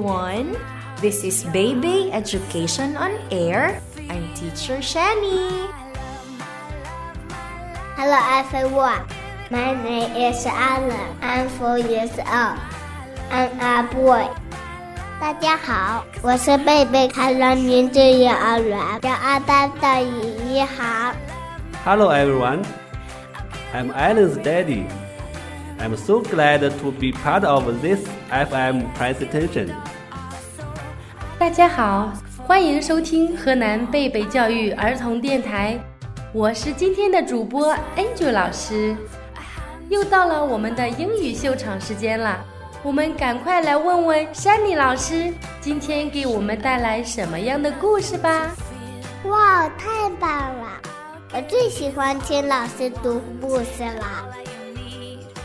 everyone. This is Baby Education on Air. I'm teacher Shenie. Hello everyone. My name is Alan. I'm four years old. I'm a boy. 大家好，我是贝贝，开元名郡幼儿园叫阿班的怡怡好。Hello everyone. I'm Alan's daddy. I'm so glad to be part of this FM presentation. 大家好，欢迎收听河南贝贝教育儿童电台，我是今天的主播 Angel 老师。又到了我们的英语秀场时间了，我们赶快来问问山妮老师，今天给我们带来什么样的故事吧？哇，太棒了！我最喜欢听老师读故事了。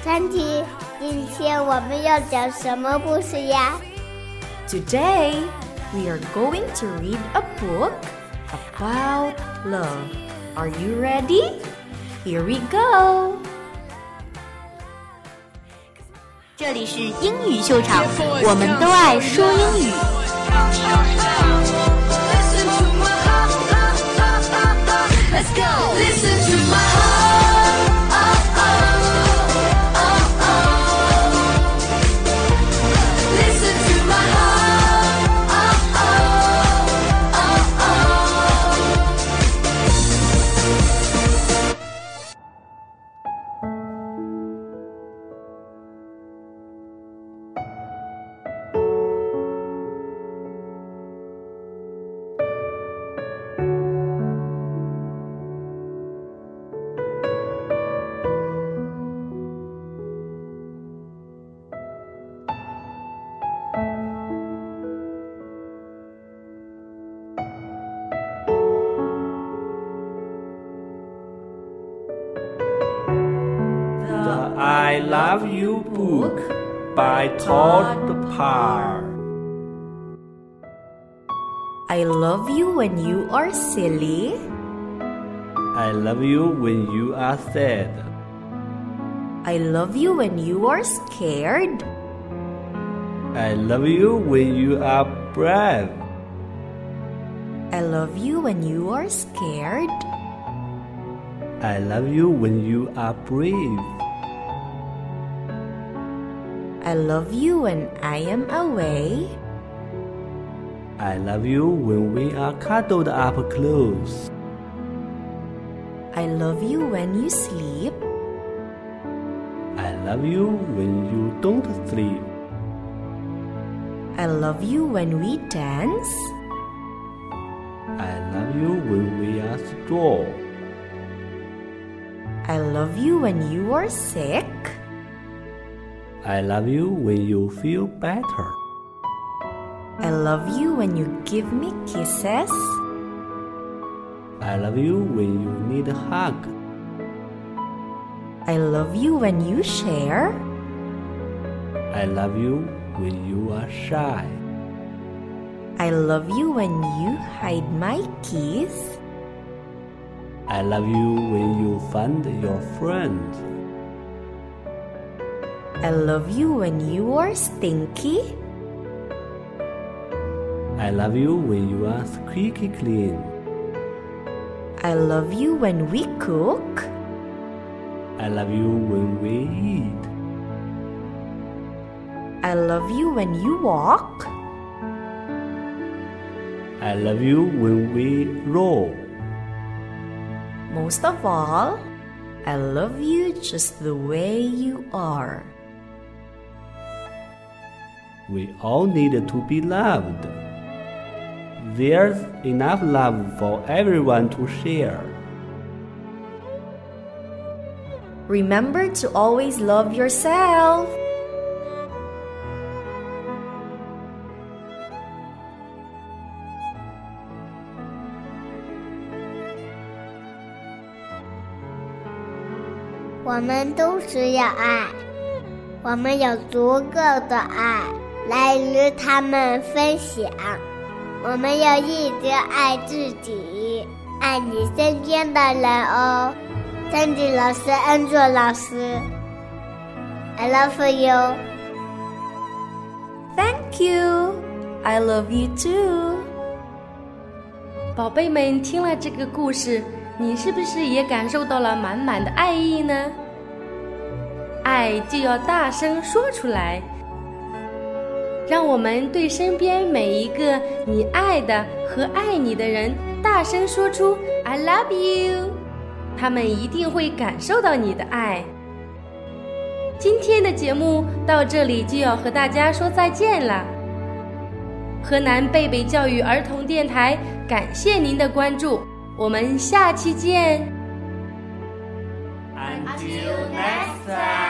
山妮，今天我们要讲什么故事呀？Today we are going to read a book about love. Are you ready? Here we go. 这里是英语秀场，我们都爱说英语。I love You book by Todd Parr. I love you when you are silly. I love you when you are sad. I love you when you are scared. I love you when you are brave. I love you when you are scared. I love you when you are brave. I love you when I am away. I love you when we are cuddled up close. I love you when you sleep. I love you when you don't sleep. I love you when we dance. I love you when we are strong. I love you when you are sick. I love you when you feel better. I love you when you give me kisses. I love you when you need a hug. I love you when you share. I love you when you are shy. I love you when you hide my keys. I love you when you find your friends. I love you when you are stinky. I love you when you are squeaky clean. I love you when we cook. I love you when we eat. I love you when you walk. I love you when we roll. Most of all, I love you just the way you are. We all need to be loved. There's enough love for everyone to share. Remember to always love yourself. We 我们都只有爱，我们有足够的爱。来与他们分享。我们要一直爱自己，爱你身边的人哦。三吉老师、恩佐老师，I love you。Thank you. I love you too. 宝贝们，听了这个故事，你是不是也感受到了满满的爱意呢？爱就要大声说出来，让我们对身边每一个你爱的和爱你的人大声说出 “I love you”，他们一定会感受到你的爱。今天的节目到这里就要和大家说再见了。河南贝贝教育儿童电台，感谢您的关注，我们下期见。Until next